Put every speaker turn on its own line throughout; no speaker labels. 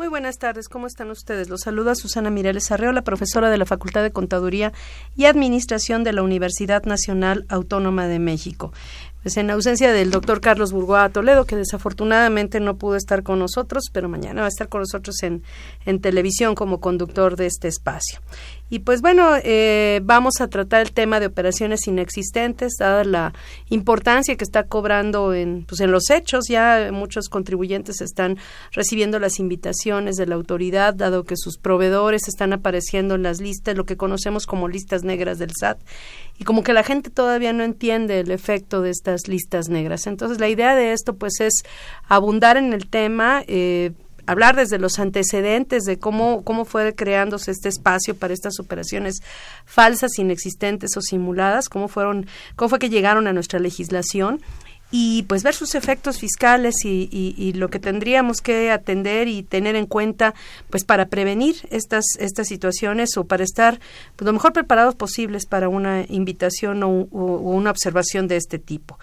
Muy buenas tardes, ¿cómo están ustedes? Los saluda Susana Mireles Arreola, profesora de la Facultad de Contaduría y Administración de la Universidad Nacional Autónoma de México. Pues en ausencia del doctor Carlos Burgoa Toledo, que desafortunadamente no pudo estar con nosotros, pero mañana va a estar con nosotros en, en televisión como conductor de este espacio. Y pues bueno, eh, vamos a tratar el tema de operaciones inexistentes, dada la importancia que está cobrando en, pues en los hechos. Ya muchos contribuyentes están recibiendo las invitaciones de la autoridad, dado que sus proveedores están apareciendo en las listas, lo que conocemos como listas negras del SAT. Y como que la gente todavía no entiende el efecto de estas listas negras. Entonces, la idea de esto, pues, es abundar en el tema. Eh, hablar desde los antecedentes de cómo, cómo fue creándose este espacio para estas operaciones falsas, inexistentes o simuladas, cómo fueron, cómo fue que llegaron a nuestra legislación y pues ver sus efectos fiscales y, lo que tendríamos que atender y tener en cuenta pues para prevenir estas estas situaciones o para estar pues, lo mejor preparados posibles para una invitación o, o, una observación de este tipo.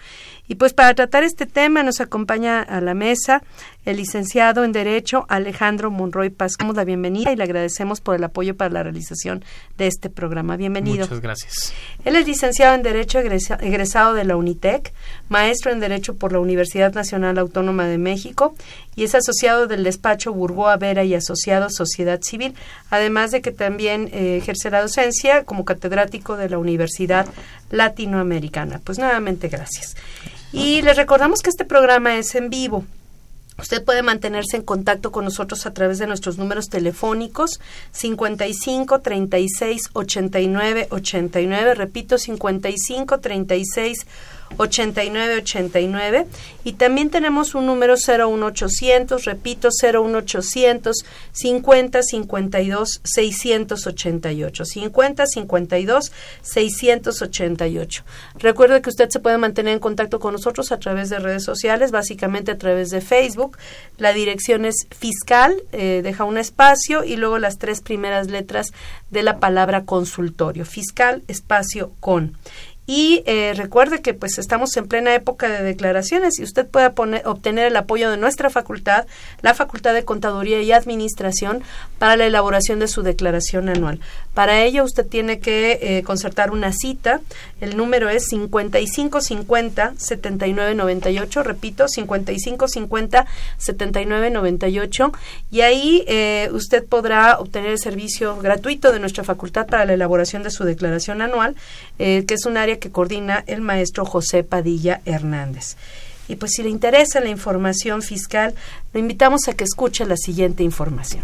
Y pues para tratar este tema nos acompaña a la mesa el licenciado en Derecho Alejandro Monroy Paz. Damos la bienvenida y le agradecemos por el apoyo para la realización de este programa. Bienvenido.
Muchas gracias.
Él es licenciado en Derecho egresado de la UNITEC, maestro en Derecho por la Universidad Nacional Autónoma de México y es asociado del despacho Burgoa Vera y Asociado Sociedad Civil, además de que también eh, ejerce la docencia como catedrático de la Universidad Latinoamericana. Pues nuevamente gracias. Y les recordamos que este programa es en vivo. Usted puede mantenerse en contacto con nosotros a través de nuestros números telefónicos 55 36 89 89, repito 55 36 8989 y también tenemos un número 01800, repito 01800 50 52 688, 50 52 688. Recuerde que usted se puede mantener en contacto con nosotros a través de redes sociales, básicamente a través de Facebook. La dirección es fiscal, eh, deja un espacio y luego las tres primeras letras de la palabra consultorio, fiscal espacio con. Y eh, recuerde que pues estamos en plena época de declaraciones y usted puede obtener el apoyo de nuestra facultad, la Facultad de Contaduría y Administración, para la elaboración de su declaración anual. Para ello usted tiene que eh, concertar una cita. El número es 5550-7998, repito, 5550-7998. Y ahí eh, usted podrá obtener el servicio gratuito de nuestra facultad para la elaboración de su declaración anual, que es un área que coordina el maestro José Padilla Hernández. Y pues si le interesa la información fiscal, le invitamos a que escuche la siguiente información.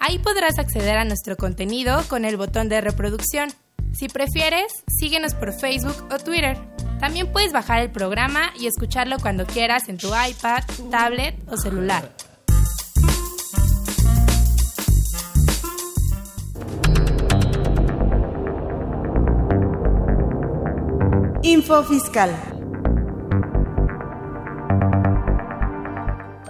Ahí podrás acceder a nuestro contenido con el botón de reproducción. Si prefieres, síguenos por Facebook o Twitter. También puedes bajar el programa y escucharlo cuando quieras en tu iPad, tablet o celular.
Info Fiscal.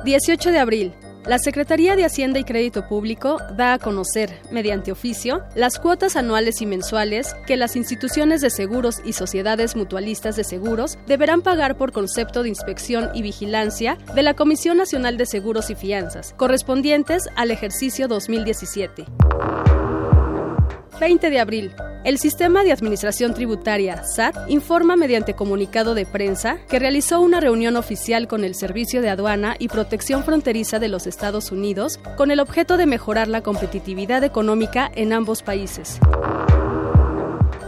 18 de abril. La Secretaría de Hacienda y Crédito Público da a conocer, mediante oficio, las cuotas anuales y mensuales que las instituciones de seguros y sociedades mutualistas de seguros deberán pagar por concepto de inspección y vigilancia de la Comisión Nacional de Seguros y Fianzas, correspondientes al ejercicio 2017. 20 de abril. El Sistema de Administración Tributaria, SAT, informa mediante comunicado de prensa que realizó una reunión oficial con el Servicio de Aduana y Protección Fronteriza de los Estados Unidos con el objeto de mejorar la competitividad económica en ambos países.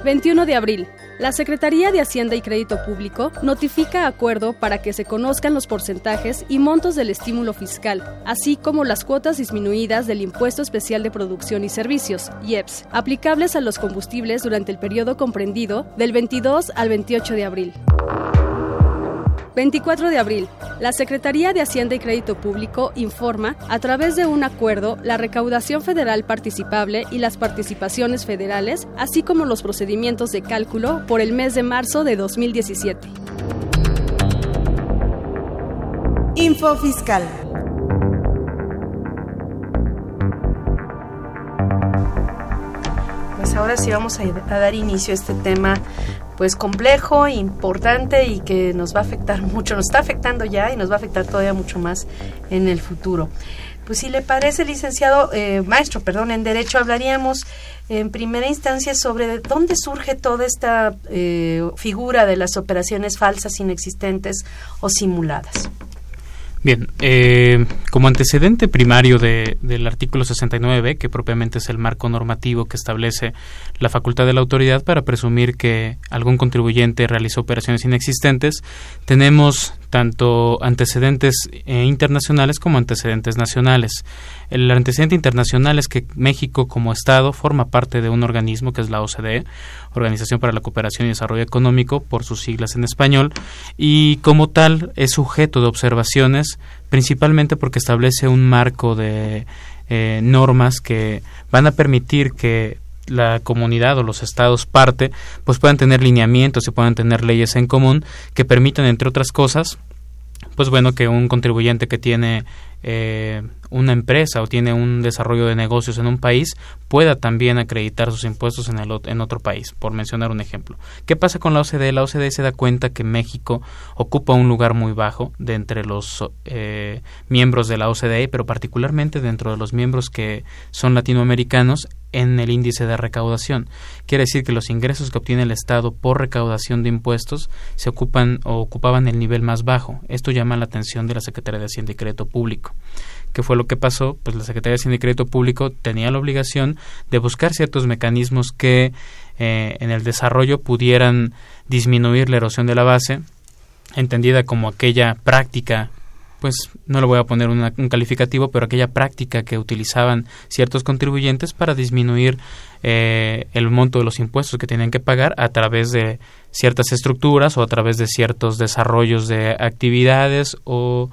21 de abril. La Secretaría de Hacienda y Crédito Público notifica acuerdo para que se conozcan los porcentajes y montos del estímulo fiscal, así como las cuotas disminuidas del Impuesto Especial de Producción y Servicios, IEPS, aplicables a los combustibles durante el periodo comprendido del 22 al 28 de abril. 24 de abril. La Secretaría de Hacienda y Crédito Público informa, a través de un acuerdo, la recaudación federal participable y las participaciones federales, así como los procedimientos de cálculo por el mes de marzo de 2017.
Info Fiscal.
Pues ahora sí vamos a, a dar inicio a este tema pues complejo, importante y que nos va a afectar mucho, nos está afectando ya y nos va a afectar todavía mucho más en el futuro. Pues si le parece, licenciado, eh, maestro, perdón, en Derecho, hablaríamos en primera instancia sobre dónde surge toda esta eh, figura de las operaciones falsas, inexistentes o simuladas.
Bien, eh, como antecedente primario de, del artículo 69b, que propiamente es el marco normativo que establece la facultad de la autoridad para presumir que algún contribuyente realizó operaciones inexistentes, tenemos tanto antecedentes eh, internacionales como antecedentes nacionales. El antecedente internacional es que México como Estado forma parte de un organismo que es la OCDE, Organización para la Cooperación y Desarrollo Económico, por sus siglas en español, y como tal es sujeto de observaciones principalmente porque establece un marco de eh, normas que van a permitir que la comunidad o los estados parte, pues puedan tener lineamientos y puedan tener leyes en común que permitan, entre otras cosas, pues bueno, que un contribuyente que tiene eh, una empresa o tiene un desarrollo de negocios en un país pueda también acreditar sus impuestos en, el, en otro país, por mencionar un ejemplo. ¿Qué pasa con la OCDE? La OCDE se da cuenta que México ocupa un lugar muy bajo de entre los eh, miembros de la OCDE, pero particularmente dentro de los miembros que son latinoamericanos en el índice de recaudación. Quiere decir que los ingresos que obtiene el Estado por recaudación de impuestos se ocupan o ocupaban el nivel más bajo. Esto llama la atención de la Secretaría de Hacienda y Crédito Público. ¿Qué fue lo que pasó? Pues la Secretaría de Hacienda Crédito Público tenía la obligación de buscar ciertos mecanismos que eh, en el desarrollo pudieran disminuir la erosión de la base, entendida como aquella práctica pues no le voy a poner un calificativo, pero aquella práctica que utilizaban ciertos contribuyentes para disminuir eh, el monto de los impuestos que tenían que pagar a través de ciertas estructuras o a través de ciertos desarrollos de actividades o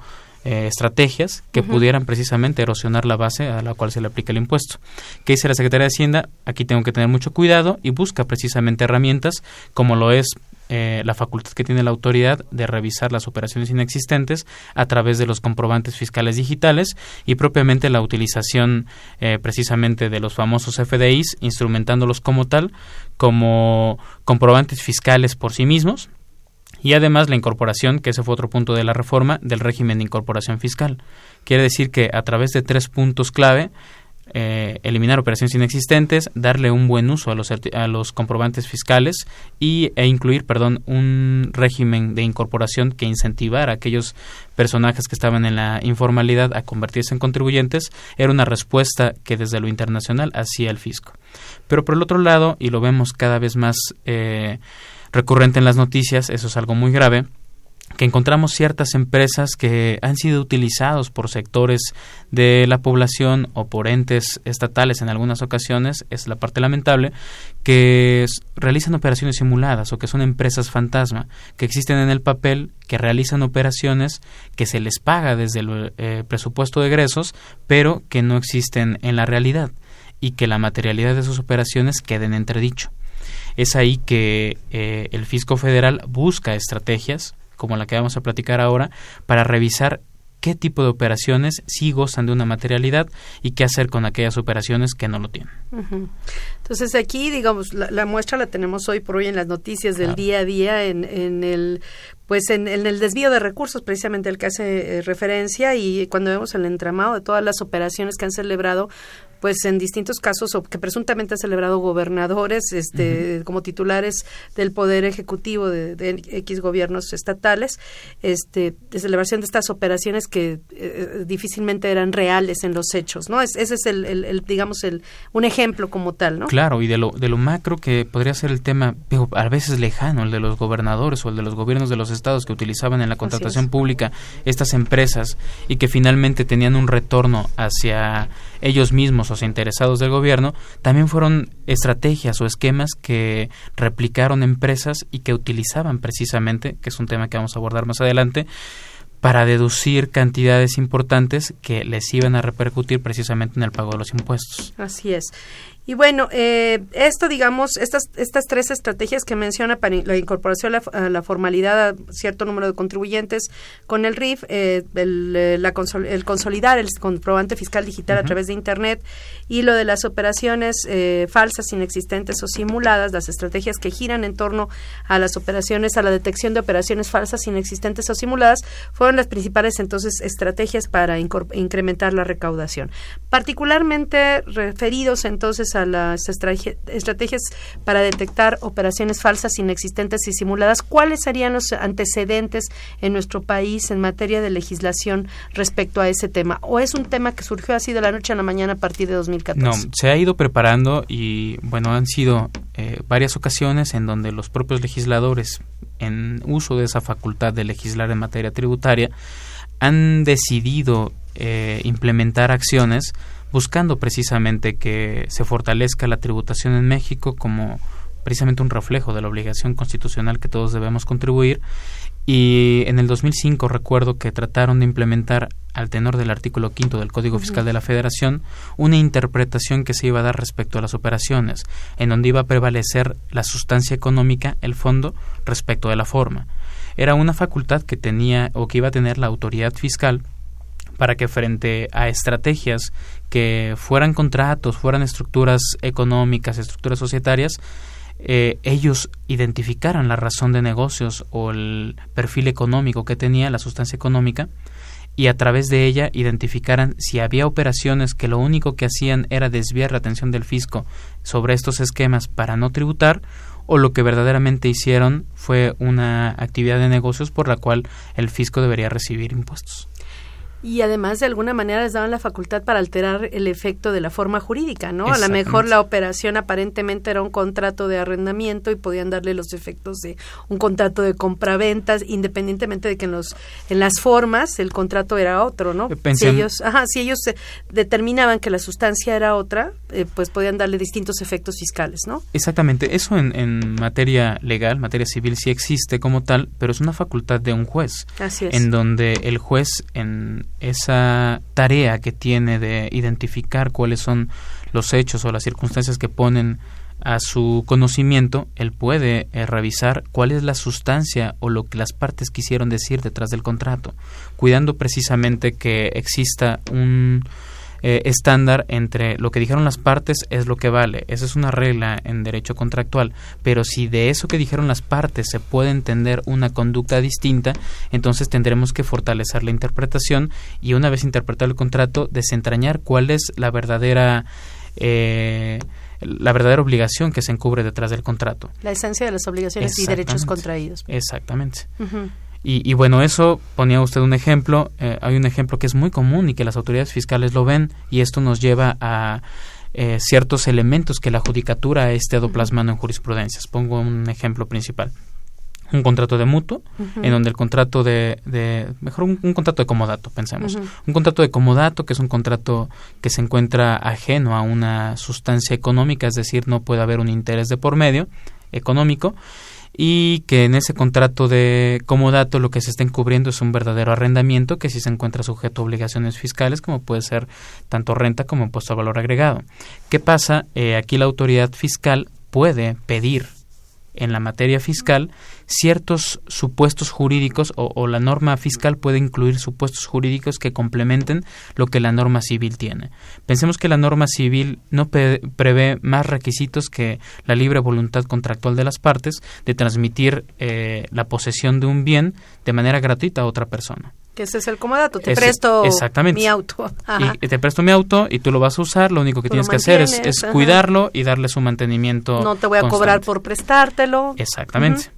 eh, estrategias que pudieran precisamente erosionar la base a la cual se le aplica el impuesto. ¿Qué dice la Secretaría de Hacienda? Aquí tengo que tener mucho cuidado y busca precisamente herramientas como lo es eh, la facultad que tiene la autoridad de revisar las operaciones inexistentes a través de los comprobantes fiscales digitales y propiamente la utilización eh, precisamente de los famosos FDIs, instrumentándolos como tal, como comprobantes fiscales por sí mismos, y además la incorporación, que ese fue otro punto de la reforma, del régimen de incorporación fiscal. Quiere decir que a través de tres puntos clave, eh, eliminar operaciones inexistentes, darle un buen uso a los, a los comprobantes fiscales y, e incluir, perdón, un régimen de incorporación que incentivara a aquellos personajes que estaban en la informalidad a convertirse en contribuyentes, era una respuesta que desde lo internacional hacía el fisco. Pero por el otro lado, y lo vemos cada vez más eh, recurrente en las noticias, eso es algo muy grave, que encontramos ciertas empresas que han sido utilizados por sectores de la población o por entes estatales en algunas ocasiones, es la parte lamentable, que realizan operaciones simuladas o que son empresas fantasma, que existen en el papel, que realizan operaciones que se les paga desde el eh, presupuesto de egresos, pero que no existen en la realidad y que la materialidad de sus operaciones quede en entredicho. Es ahí que eh, el fisco federal busca estrategias, como la que vamos a platicar ahora, para revisar qué tipo de operaciones sí gozan de una materialidad y qué hacer con aquellas operaciones que no lo tienen.
Entonces aquí, digamos, la, muestra la tenemos hoy por hoy en las noticias del día a día, en, en el pues en, el desvío de recursos, precisamente el que hace eh, referencia, y cuando vemos el entramado de todas las operaciones que han celebrado, pues en distintos casos o que presuntamente ha celebrado gobernadores este como titulares del poder ejecutivo de, X gobiernos estatales este de celebración de estas operaciones que eh, difícilmente eran reales en los hechos no ese es el, digamos el un ejemplo como tal no
claro y de lo de lo macro que podría ser el tema a veces lejano el de los gobernadores o el de los gobiernos de los estados que utilizaban en la contratación pública estas empresas y que finalmente tenían un retorno hacia ellos mismos o sea interesados del gobierno también fueron estrategias o esquemas que replicaron empresas y que utilizaban precisamente que es un tema que vamos a abordar más adelante para deducir cantidades importantes que les iban a repercutir precisamente en el pago de los impuestos.
Así es. Y bueno, eh, esto, digamos, estas, estas tres estrategias que menciona para la incorporación a la, formalidad a cierto número de contribuyentes con el RIF, eh, el, eh, el, consolidar el comprobante fiscal digital a través de Internet y lo de las operaciones falsas, inexistentes o simuladas, las estrategias que giran en torno a las operaciones, a la detección de operaciones falsas, inexistentes o simuladas, fueron las principales entonces estrategias para incrementar la recaudación. Particularmente referidos entonces a las estrategias para detectar operaciones falsas, inexistentes y simuladas, ¿cuáles serían los antecedentes en nuestro país en materia de legislación respecto a ese tema? ¿O es un tema que surgió así de la noche a la mañana a partir de 2014?
No, se ha ido preparando y, bueno, han sido eh, varias ocasiones en donde los propios legisladores, en uso de esa facultad de legislar en materia tributaria, han decidido eh, implementar acciones buscando precisamente que se fortalezca la tributación en México como precisamente un reflejo de la obligación constitucional que todos debemos contribuir. Y en el 2005 recuerdo que trataron de implementar al tenor del artículo quinto del Código Fiscal de la Federación una interpretación que se iba a dar respecto a las operaciones, en donde iba a prevalecer la sustancia económica, el fondo, respecto de la forma. Era una facultad que tenía o que iba a tener la autoridad fiscal para que frente a estrategias que fueran contratos, fueran estructuras económicas, estructuras societarias, eh, ellos identificaran la razón de negocios o el perfil económico que tenía la sustancia económica y a través de ella identificaran si había operaciones que lo único que hacían era desviar la atención del fisco sobre estos esquemas para no tributar o lo que verdaderamente hicieron fue una actividad de negocios por la cual el fisco debería recibir impuestos
y además de alguna manera les daban la facultad para alterar el efecto de la forma jurídica, ¿no? A lo mejor la operación aparentemente era un contrato de arrendamiento y podían darle los efectos de un contrato de compraventas, independientemente de que en los en las formas el contrato era otro, ¿no? si ellos, ajá, si ellos determinaban que la sustancia era otra, eh, pues podían darle distintos efectos fiscales, ¿no?
Exactamente, eso en, en materia legal, materia civil sí existe como tal, pero es una facultad de un juez,
Así es.
en donde el juez en esa tarea que tiene de identificar cuáles son los hechos o las circunstancias que ponen a su conocimiento, él puede eh, revisar cuál es la sustancia o lo que las partes quisieron decir detrás del contrato, cuidando precisamente que exista un eh, estándar entre lo que dijeron las partes es lo que vale. Esa es una regla en derecho contractual. Pero si de eso que dijeron las partes se puede entender una conducta distinta, entonces tendremos que fortalecer la interpretación y una vez interpretado el contrato, desentrañar cuál es la verdadera... Eh, la verdadera obligación que se encubre detrás del contrato.
La esencia de las obligaciones y derechos contraídos.
Exactamente. Y, bueno, eso ponía usted un ejemplo, eh, hay un ejemplo que es muy común y que las autoridades fiscales lo ven y esto nos lleva a eh, ciertos elementos que la judicatura ha estado plasmando en jurisprudencias. Pongo un ejemplo principal. Un contrato de mutuo, en donde el contrato de, de mejor un, contrato de comodato, pensemos. Un contrato de comodato, que es un contrato que se encuentra ajeno a una sustancia económica, es decir, no puede haber un interés de por medio económico, y que en ese contrato de comodato lo que se está encubriendo es un verdadero arrendamiento que sí se encuentra sujeto a obligaciones fiscales como puede ser tanto renta como impuesto al valor agregado. ¿Qué pasa? Eh, aquí la autoridad fiscal puede pedir en la materia fiscal ciertos supuestos jurídicos o, la norma fiscal puede incluir supuestos jurídicos que complementen lo que la norma civil tiene. Pensemos que la norma civil no prevé más requisitos que la libre voluntad contractual de las partes de transmitir eh, la posesión de un bien de manera gratuita a otra persona.
Que ese es el comodato, te presto mi auto.
Y te presto mi auto y tú lo vas a usar, lo único que tienes que hacer es, cuidarlo y darle su mantenimiento.
No te voy a cobrar por prestártelo.
Exactamente.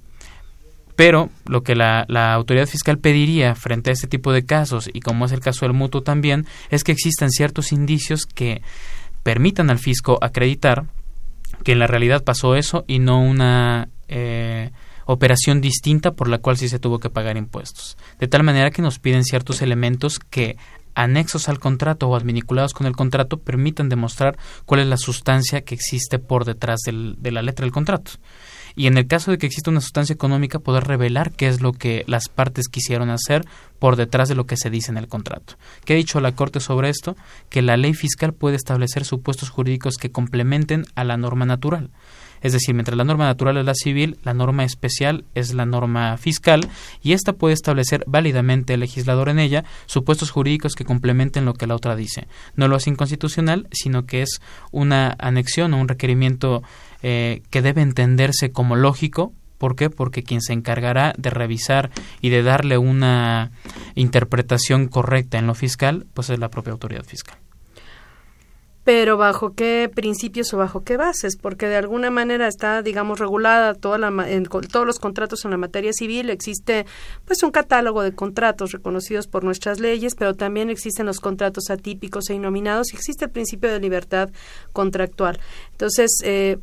Pero lo que la, la, autoridad fiscal pediría frente a este tipo de casos, y como es el caso del mutuo también, es que existan ciertos indicios que permitan al fisco acreditar que en la realidad pasó eso y no una eh, operación distinta por la cual sí se tuvo que pagar impuestos. De tal manera que nos piden ciertos elementos que anexos al contrato o adminiculados con el contrato permitan demostrar cuál es la sustancia que existe por detrás de la letra del contrato y en el caso de que exista una sustancia económica poder revelar qué es lo que las partes quisieron hacer por detrás de lo que se dice en el contrato. ¿Qué ha dicho la Corte sobre esto? Que la ley fiscal puede establecer supuestos jurídicos que complementen a la norma natural. Es decir, mientras la norma natural es la civil, la norma especial es la norma fiscal y ésta puede establecer válidamente el legislador en ella supuestos jurídicos que complementen lo que la otra dice. No lo hace inconstitucional, sino que es una anexión o un requerimiento eh, que debe entenderse como lógico. ¿Por qué? Porque quien se encargará de revisar y de darle una interpretación correcta en lo fiscal, pues es la propia autoridad fiscal
pero bajo qué principios o bajo qué bases, porque de alguna manera está, digamos, regulada toda la, en, todos los contratos en la materia civil, existe pues un catálogo de contratos reconocidos por nuestras leyes, pero también existen los contratos atípicos e inominados y existe el principio de libertad contractual. Entonces, eh,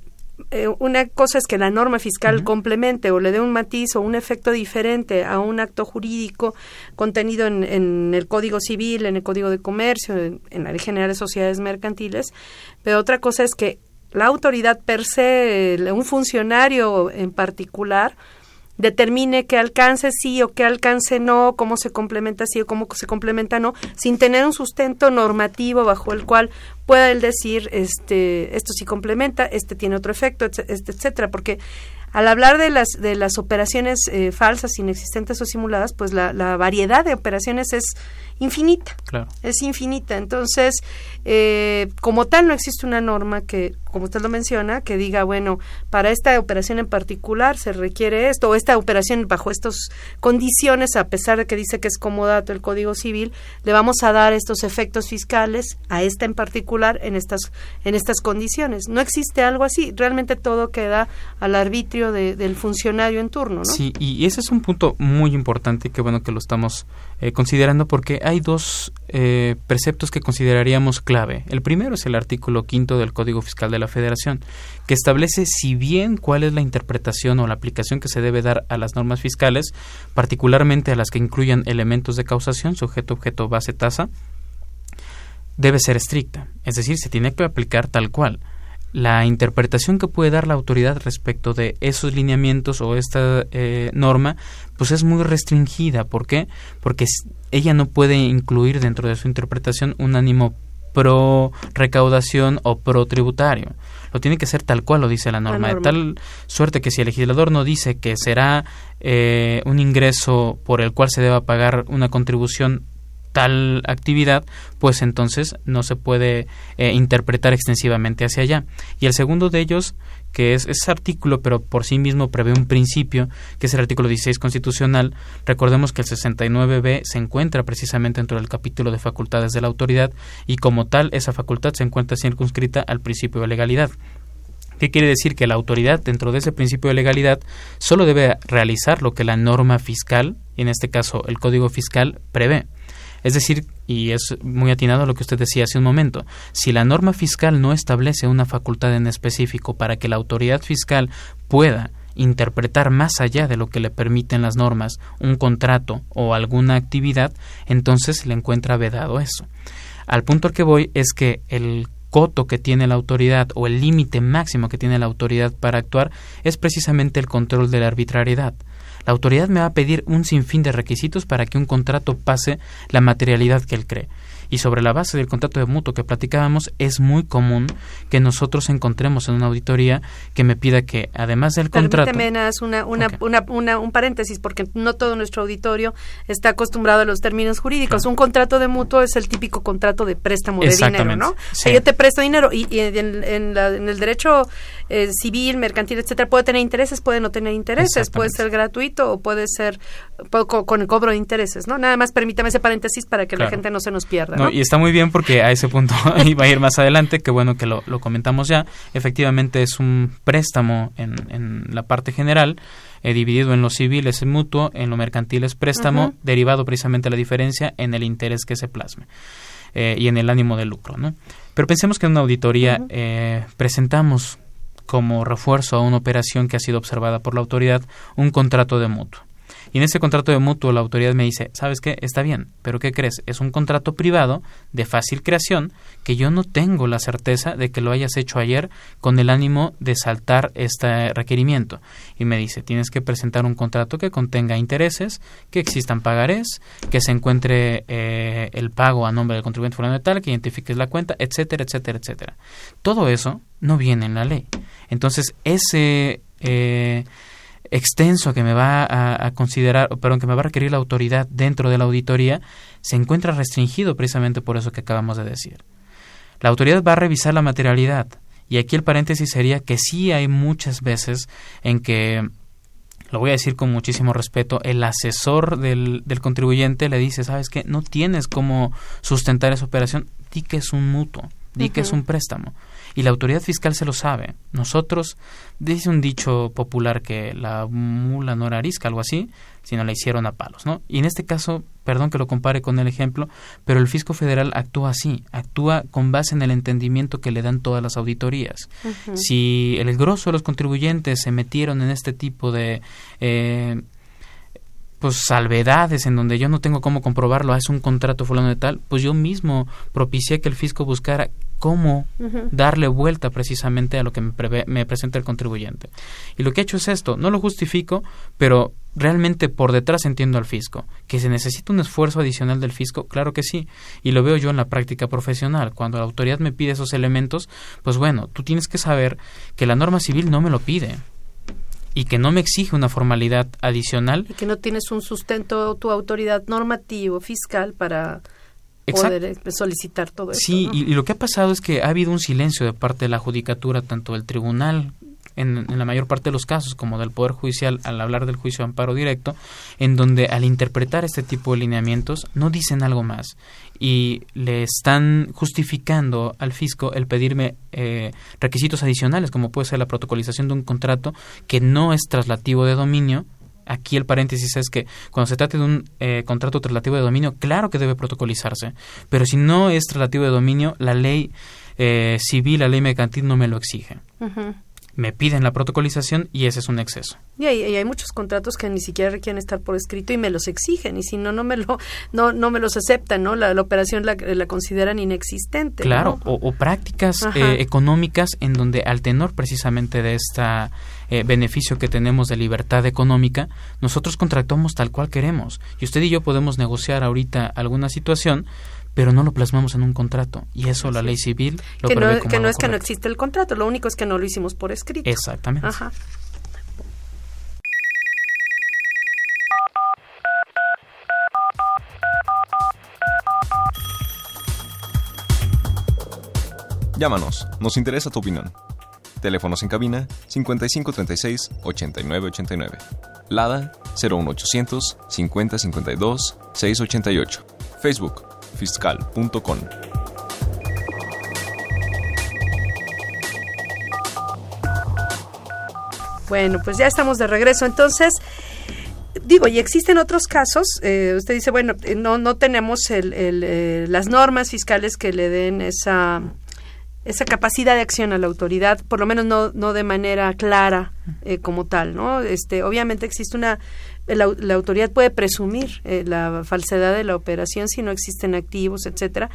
eh, una cosa es que la norma fiscal complemente o le dé un matiz o un efecto diferente a un acto jurídico contenido en, el Código Civil, en el Código de Comercio, en, en, la Ley General de Sociedades Mercantiles, pero otra cosa es que la autoridad per se, un funcionario en particular, determine qué alcance sí o qué alcance no, cómo se complementa sí o cómo se complementa no, sin tener un sustento normativo bajo el cual pueda él decir este esto sí complementa, este tiene otro efecto, este, etcétera, porque al hablar de las de las operaciones eh, falsas, inexistentes o simuladas, pues la, la variedad de operaciones es infinita. Es infinita. Entonces, eh, como tal, no existe una norma que, como usted lo menciona, que diga, bueno, para esta operación en particular se requiere esto, o esta operación bajo estas condiciones, a pesar de que dice que es comodato el Código Civil, le vamos a dar estos efectos fiscales a esta en particular en estas, en estas condiciones. No existe algo así. Realmente todo queda al arbitrio del funcionario en turno, ¿no?
Sí, y ese es un punto muy importante, que bueno que lo estamos eh, considerando porque hay dos eh, preceptos que consideraríamos El primero es el artículo quinto del Código Fiscal de la Federación, que establece si bien cuál es la interpretación o la aplicación que se debe dar a las normas fiscales, particularmente a las que incluyan elementos de causación, sujeto, objeto, base, tasa, debe ser estricta. Es decir, se tiene que aplicar tal cual la interpretación que puede dar la autoridad respecto de esos lineamientos o esta eh, norma, pues es muy restringida. ¿Por qué? Porque ella no puede incluir dentro de su interpretación un ánimo pro recaudación o pro tributario. Lo tiene que ser tal cual lo dice la norma, de tal suerte que si el legislador no dice que será eh, un ingreso por el cual se deba pagar una contribución tal actividad, pues entonces no se puede eh, interpretar extensivamente hacia allá. Y el segundo de ellos, que es ese artículo, pero por sí mismo prevé un principio, que es el artículo 16 constitucional, recordemos que el 69b se encuentra precisamente dentro del capítulo de facultades de la autoridad y como tal esa facultad se encuentra circunscrita al principio de legalidad. ¿Qué quiere decir? Que la autoridad, dentro de ese principio de legalidad, solo debe realizar lo que la norma fiscal, y en este caso el Código Fiscal, prevé. Es decir, y es muy atinado lo que usted decía hace un momento, si la norma fiscal no establece una facultad en específico para que la autoridad fiscal pueda interpretar más allá de lo que le permiten las normas un contrato o alguna actividad, entonces le encuentra vedado eso. Al punto al que voy es que el coto que tiene la autoridad o el límite máximo que tiene la autoridad para actuar es precisamente el control de la arbitrariedad la autoridad me va a pedir un sinfín de requisitos para que un contrato pase la materialidad que él cree. Y sobre la base del contrato de mutuo que platicábamos, es muy común que nosotros encontremos en una auditoría que me pida que, además del contrato...
Permíteme una, una, una, una, un paréntesis, porque no todo nuestro auditorio está acostumbrado a los términos jurídicos. Un contrato de mutuo es el típico contrato de préstamo de dinero, ¿no? yo te presto dinero y, en, el derecho eh, civil, mercantil, etcétera, puede tener intereses, puede no tener intereses, puede ser gratuito o puede ser con, el cobro de intereses, ¿no? Nada más permítame ese paréntesis para que la gente no se nos pierda. ¿No?
y está muy bien porque a ese punto iba a ir más adelante, que bueno que lo, comentamos ya. Efectivamente es un préstamo en, en la parte general. Eh, dividido en lo civil es mutuo, en lo mercantil es préstamo, derivado precisamente de la diferencia en el interés que se plasme eh, y en el ánimo de lucro. ¿no? Pero pensemos que en una auditoría eh, presentamos como refuerzo a una operación que ha sido observada por la autoridad un contrato de mutuo. Y en ese contrato de mutuo la autoridad me dice, ¿sabes qué? Está bien, pero ¿qué crees? Es un contrato privado de fácil creación que yo no tengo la certeza de que lo hayas hecho ayer con el ánimo de saltar este requerimiento. Y me dice, tienes que presentar un contrato que contenga intereses, que existan pagarés, que se encuentre eh, el pago a nombre del contribuyente fulano tal, que identifiques la cuenta, etcétera, etcétera, etcétera. Todo eso no viene en la ley. Entonces, ese... Eh, extenso que me va a, considerar, perdón, que me va a requerir la autoridad dentro de la auditoría, se encuentra restringido precisamente por eso que acabamos de decir. La autoridad va a revisar la materialidad. Y aquí el paréntesis sería que sí hay muchas veces en que, lo voy a decir con muchísimo respeto, el asesor del, del contribuyente le dice, ¿sabes qué? No tienes cómo sustentar esa operación, di que es un mutuo, di que es un préstamo. Y la autoridad fiscal se lo sabe. Nosotros, dice un dicho popular que la mula no era arisca, algo así, sino la hicieron a palos, ¿no? Y en este caso, perdón que lo compare con el ejemplo, pero el fisco federal actúa así, actúa con base en el entendimiento que le dan todas las auditorías. Si el grosso de los contribuyentes se metieron en este tipo de... Eh, pues salvedades en donde yo no tengo cómo comprobarlo, ah, es un contrato fulano de tal, pues yo mismo propicié que el fisco buscara cómo darle vuelta precisamente a lo que me, me, presenta el contribuyente. Y lo que he hecho es esto, no lo justifico, pero realmente por detrás entiendo al fisco. ¿Que se necesita un esfuerzo adicional del fisco? Claro que sí. Y lo veo yo en la práctica profesional. Cuando la autoridad me pide esos elementos, pues bueno, tú tienes que saber que la norma civil no me lo pide y que no me exige una formalidad adicional.
Y que no tienes un sustento tu autoridad normativo fiscal para poder eh, solicitar todo eso.
Sí, y, lo que ha pasado es que ha habido un silencio de parte de la judicatura, tanto del tribunal en, la mayor parte de los casos, como del Poder Judicial al hablar del juicio de amparo directo, en donde al interpretar este tipo de lineamientos no dicen algo más y le están justificando al fisco el pedirme eh, requisitos adicionales, como puede ser la protocolización de un contrato que no es traslativo de dominio. Aquí el paréntesis es que cuando se trate de un eh, contrato traslativo de dominio, claro que debe protocolizarse, pero si no es traslativo de dominio, la ley eh, civil, la ley mercantil no me lo exige me piden la protocolización y ese es un exceso.
Y hay, hay, muchos contratos que ni siquiera requieren estar por escrito y me los exigen y si no no me lo no no me los aceptan, ¿no? La, operación la, la, consideran inexistente.
Claro, o, prácticas eh, económicas en donde al tenor precisamente de esta eh, beneficio que tenemos de libertad económica, nosotros contratamos tal cual queremos. Y usted y yo podemos negociar ahorita alguna situación pero no lo plasmamos en un contrato y eso la ley civil lo
que
no,
que no es que no existe el contrato lo único es que no lo hicimos por escrito
exactamente
Llámanos, nos interesa tu opinión. Teléfonos en cabina 5536 8989. Lada 01800 5052 688. Facebook fiscal.com.
Bueno, pues ya estamos de regreso. Entonces, digo, y existen otros casos. Eh, usted dice, bueno, eh, no, no tenemos el, eh, las normas fiscales que le den esa, esa capacidad de acción a la autoridad, por lo menos no, no de manera clara como tal, ¿no? Este, obviamente existe una la, autoridad puede presumir eh, la falsedad de la operación si no existen activos, etcétera,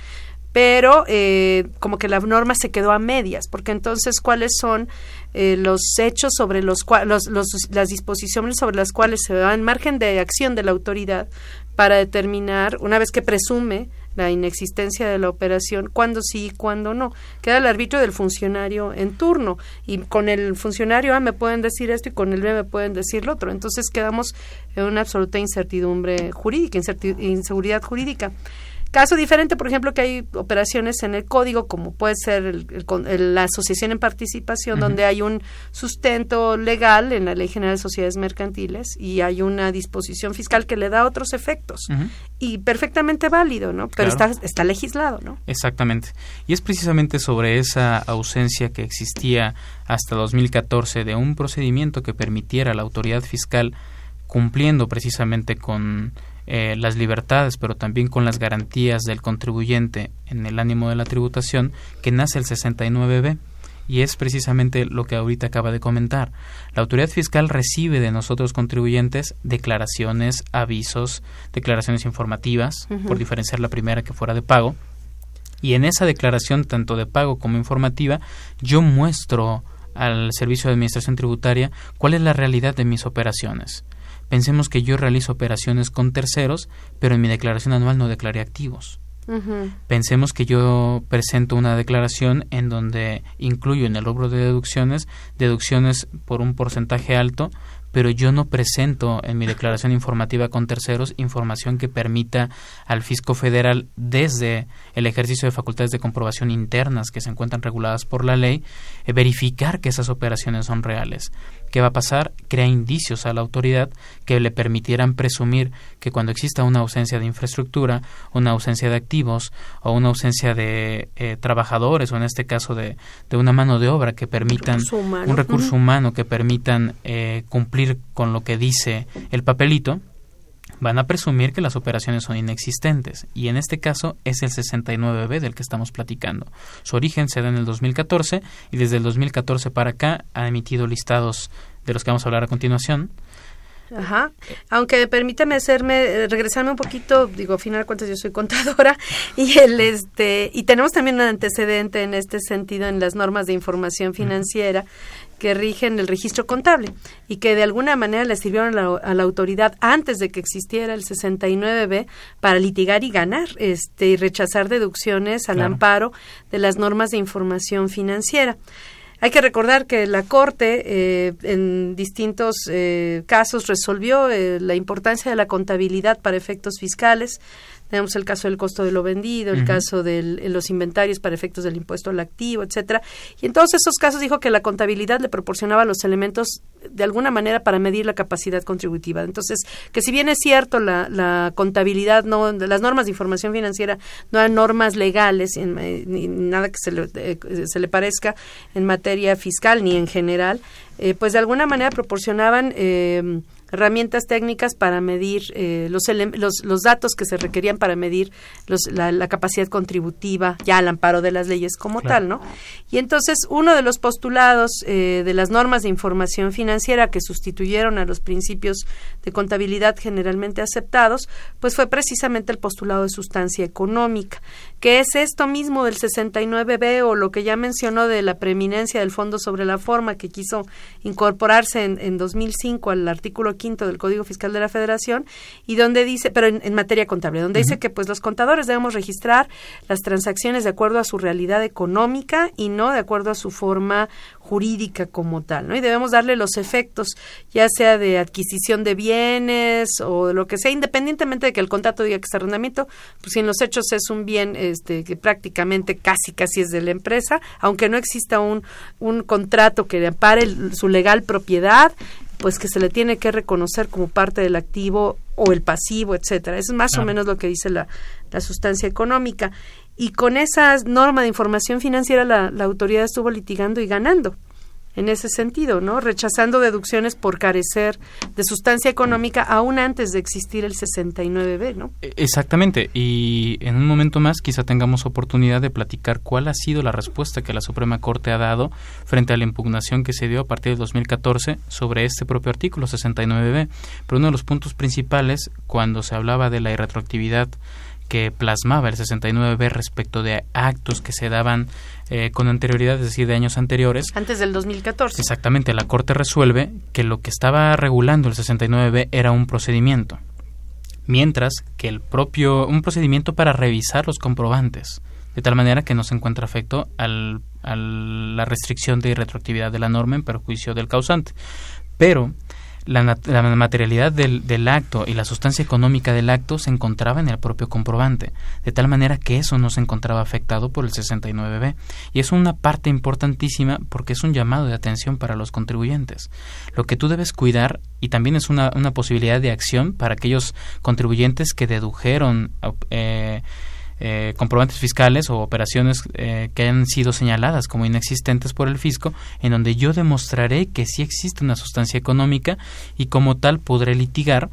pero eh, como que la norma se quedó a medias, porque entonces cuáles son eh, los hechos sobre los cuales las disposiciones sobre las cuales se da en margen de acción de la autoridad para determinar una vez que presume la inexistencia de la operación, cuándo sí y cuándo no. Queda el arbitrio del funcionario en turno y con el funcionario A me pueden decir esto y con el B me pueden decir lo otro. Entonces quedamos en una absoluta incertidumbre jurídica, inseguridad jurídica. Caso diferente, por ejemplo, que hay operaciones en el código, como puede ser la asociación en participación, donde hay un sustento legal en la Ley General de Sociedades Mercantiles y hay una disposición fiscal que le da otros efectos. Y perfectamente válido, ¿no? Pero está, está legislado, ¿no?
Exactamente. Y es precisamente sobre esa ausencia que existía hasta 2014 de un procedimiento que permitiera a la autoridad fiscal cumpliendo precisamente con eh, las libertades, pero también con las garantías del contribuyente en el ánimo de la tributación, que nace el 69B. Y es precisamente lo que ahorita acaba de comentar. La autoridad fiscal recibe de nosotros contribuyentes declaraciones, avisos, declaraciones informativas, por diferenciar la primera que fuera de pago. Y en esa declaración, tanto de pago como informativa, yo muestro al Servicio de Administración Tributaria cuál es la realidad de mis operaciones. Pensemos que yo realizo operaciones con terceros, pero en mi declaración anual no declaré activos. Pensemos que yo presento una declaración en donde incluyo en el rubro de deducciones deducciones por un porcentaje alto, pero yo no presento en mi declaración informativa con terceros información que permita al fisco federal desde el ejercicio de facultades de comprobación internas que se encuentran reguladas por la ley eh, verificar que esas operaciones son reales. ¿Qué va a pasar? Crea indicios a la autoridad que le permitieran presumir que cuando exista una ausencia de infraestructura, una ausencia de activos o una ausencia de eh, trabajadores o en este caso de, de, una mano de obra que permitan un recurso humano que permitan eh, cumplir con lo que dice el papelito, van a presumir que las operaciones son inexistentes y en este caso es el 69B del que estamos platicando. Su origen se da en el 2014 y desde el 2014 para acá ha emitido listados de los que vamos a hablar a continuación.
Ajá. Aunque permítame hacerme eh, regresarme un poquito, digo, al final de cuentas yo soy contadora y el este y tenemos también un antecedente en este sentido en las normas de información financiera que rigen el registro contable y que de alguna manera le sirvieron a la, autoridad antes de que existiera el 69B para litigar y ganar este y rechazar deducciones al amparo de las normas de información financiera. Hay que recordar que la Corte eh, en distintos eh, casos resolvió eh, la importancia de la contabilidad para efectos fiscales, tenemos el caso del costo de lo vendido, el caso de los inventarios para efectos del impuesto al activo, etcétera. Y en todos esos casos dijo que la contabilidad le proporcionaba los elementos de alguna manera para medir la capacidad contributiva. Entonces, que si bien es cierto la, contabilidad, no, las normas de información financiera no eran normas legales, eh, ni nada que se le, eh, se le parezca en materia fiscal ni en general, eh, pues de alguna manera proporcionaban herramientas técnicas para medir eh, los, los, los, datos que se requerían para medir los, la, capacidad contributiva ya al amparo de las leyes como tal, ¿no? Y entonces uno de los postulados eh, de las normas de información financiera que sustituyeron a los principios de contabilidad generalmente aceptados, pues fue precisamente el postulado de sustancia económica, que es esto mismo del 69B o lo que ya mencionó de la preeminencia del fondo sobre la forma que quiso incorporarse en, en 2005 al artículo quinto del Código Fiscal de la Federación y donde dice, pero en, materia contable, donde dice que pues los contadores debemos registrar las transacciones de acuerdo a su realidad económica y no de acuerdo a su forma jurídica como tal, ¿no? Y debemos darle los efectos, ya sea de adquisición de bienes o de lo que sea, independientemente de que el contrato diga que es arrendamiento, pues si en los hechos es un bien este, que prácticamente casi casi es de la empresa, aunque no exista un, un contrato que ampare su legal propiedad, pues que se le tiene que reconocer como parte del activo o el pasivo, etcétera. Eso es más o menos lo que dice la, la sustancia económica. Y con esa norma de información financiera la, autoridad estuvo litigando y ganando en ese sentido, ¿no? Rechazando deducciones por carecer de sustancia económica aún antes de existir el 69B, ¿no?
E, exactamente, y en un momento más quizá tengamos oportunidad de platicar cuál ha sido la respuesta que la Suprema Corte ha dado frente a la impugnación que se dio a partir del 2014 sobre este propio artículo 69B. Pero uno de los puntos principales cuando se hablaba de la irretroactividad que plasmaba el 69B respecto de actos que se daban eh, con anterioridad, es decir, de años anteriores.
Antes del 2014.
Exactamente, la Corte resuelve que lo que estaba regulando el 69B era un procedimiento. mientras que el propio un procedimiento para revisar los comprobantes de tal manera que no se encuentra afecto al, a la restricción de retroactividad de la norma en perjuicio del causante. Pero la, materialidad del, del, acto y la sustancia económica del acto se encontraba en el propio comprobante, de tal manera que eso no se encontraba afectado por el 69B. Y es una parte importantísima porque es un llamado de atención para los contribuyentes. Lo que tú debes cuidar, y también es una, una posibilidad de acción para aquellos contribuyentes que dedujeron eh, eh, comprobantes fiscales o operaciones eh, que hayan sido señaladas como inexistentes por el fisco, en donde yo demostraré que sí existe una sustancia económica y como tal podré litigar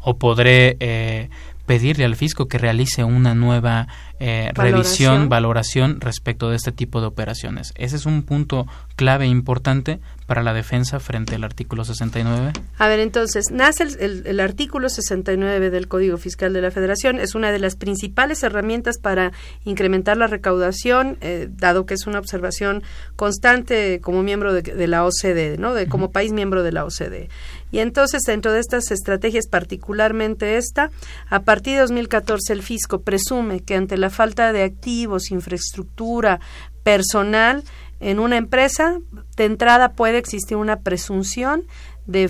o podré eh, pedirle al fisco que realice una nueva eh, revisión, valoración respecto de este tipo de operaciones. Ese es un punto clave e importante para la defensa frente al artículo 69.
A ver, entonces, nace el, el, artículo 69 del Código Fiscal de la Federación, es una de las principales herramientas para incrementar la recaudación, eh, dado que es una observación constante como miembro de, de la OCDE, ¿no? De, como país miembro de la OCDE. Y entonces, dentro de estas estrategias, particularmente esta, a partir de 2014 el fisco presume que ante la falta de activos, infraestructura, personal en una empresa, de entrada puede existir una presunción de,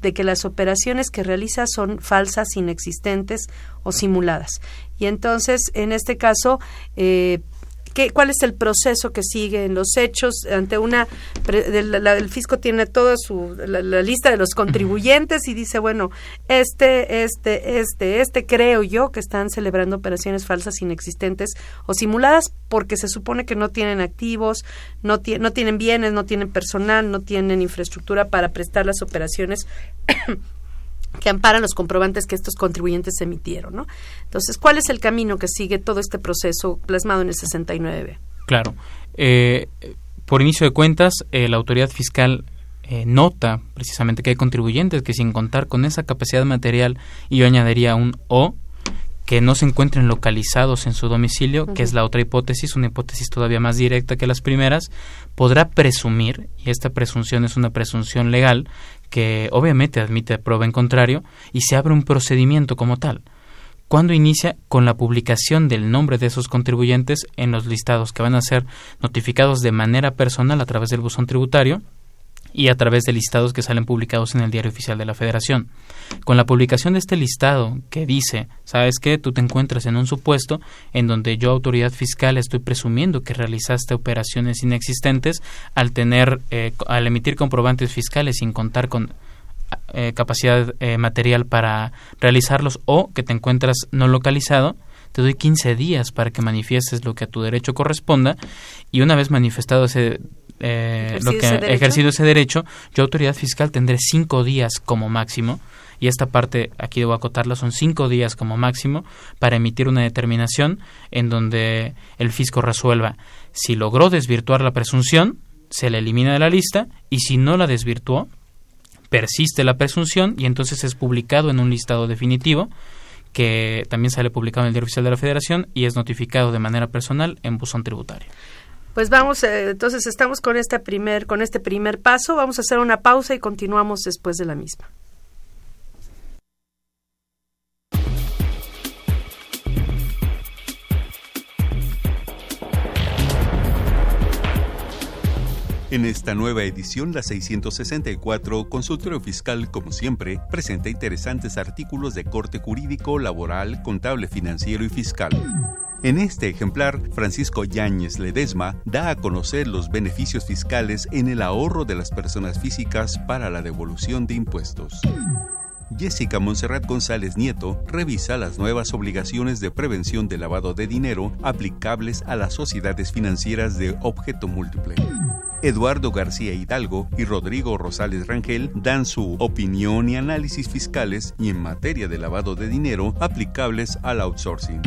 de, que las operaciones que realiza son falsas, inexistentes o simuladas. Y entonces, en este caso, eh, ¿Cuál es el proceso que sigue en los hechos. Ante una... el fisco tiene toda su, la, lista de los contribuyentes y dice, bueno, este, este, este, este, creo yo que están celebrando operaciones falsas inexistentes o simuladas porque se supone que no tienen activos, no, no tienen bienes, no tienen personal, no tienen infraestructura para prestar las operaciones que amparan los comprobantes que estos contribuyentes emitieron, ¿no? Entonces, ¿cuál es el camino que sigue todo este proceso plasmado en el 69?
Claro. Eh, por inicio de cuentas, eh, la autoridad fiscal eh, nota precisamente que hay contribuyentes que sin contar con esa capacidad material, y yo añadiría un O, que no se encuentren localizados en su domicilio, que es la otra hipótesis, una hipótesis todavía más directa que las primeras, podrá presumir, y esta presunción es una presunción legal, que obviamente admite prueba en contrario, y se abre un procedimiento como tal. ¿Cuándo inicia? Con la publicación del nombre de esos contribuyentes en los listados que van a ser notificados de manera personal a través del buzón tributario, y a través de listados que salen publicados en el Diario Oficial de la Federación. Con la publicación de este listado que dice, ¿sabes qué? Tú te encuentras en un supuesto en donde yo, autoridad fiscal, estoy presumiendo que realizaste operaciones inexistentes al tener, eh, al emitir comprobantes fiscales sin contar con eh, capacidad eh, material para realizarlos o que te encuentras no localizado, te doy 15 días para que manifiestes lo que a tu derecho corresponda y una vez manifestado ese eh, lo que ejercido ese derecho, yo autoridad fiscal tendré cinco días como máximo y esta parte aquí debo acotarla son cinco días como máximo para emitir una determinación en donde el fisco resuelva si logró desvirtuar la presunción se le elimina de la lista y si no la desvirtuó persiste la presunción y entonces es publicado en un listado definitivo que también sale publicado en el Diario Oficial de la Federación y es notificado de manera personal en buzón tributario.
Pues vamos, eh, entonces estamos con este primer, con este primer paso. Vamos a hacer una pausa y continuamos después de la misma.
En esta nueva edición, la 664, Consultorio Fiscal, como siempre, presenta interesantes artículos de corte jurídico, laboral, contable, financiero y fiscal. En este ejemplar, Francisco Yáñez Ledesma da a conocer los beneficios fiscales en el ahorro de las personas físicas para la devolución de impuestos. Jessica Monserrat González Nieto revisa las nuevas obligaciones de prevención de lavado de dinero aplicables a las sociedades financieras de objeto múltiple. Eduardo García Hidalgo y Rodrigo Rosales Rangel dan su opinión y análisis fiscales y en materia de lavado de dinero aplicables al outsourcing.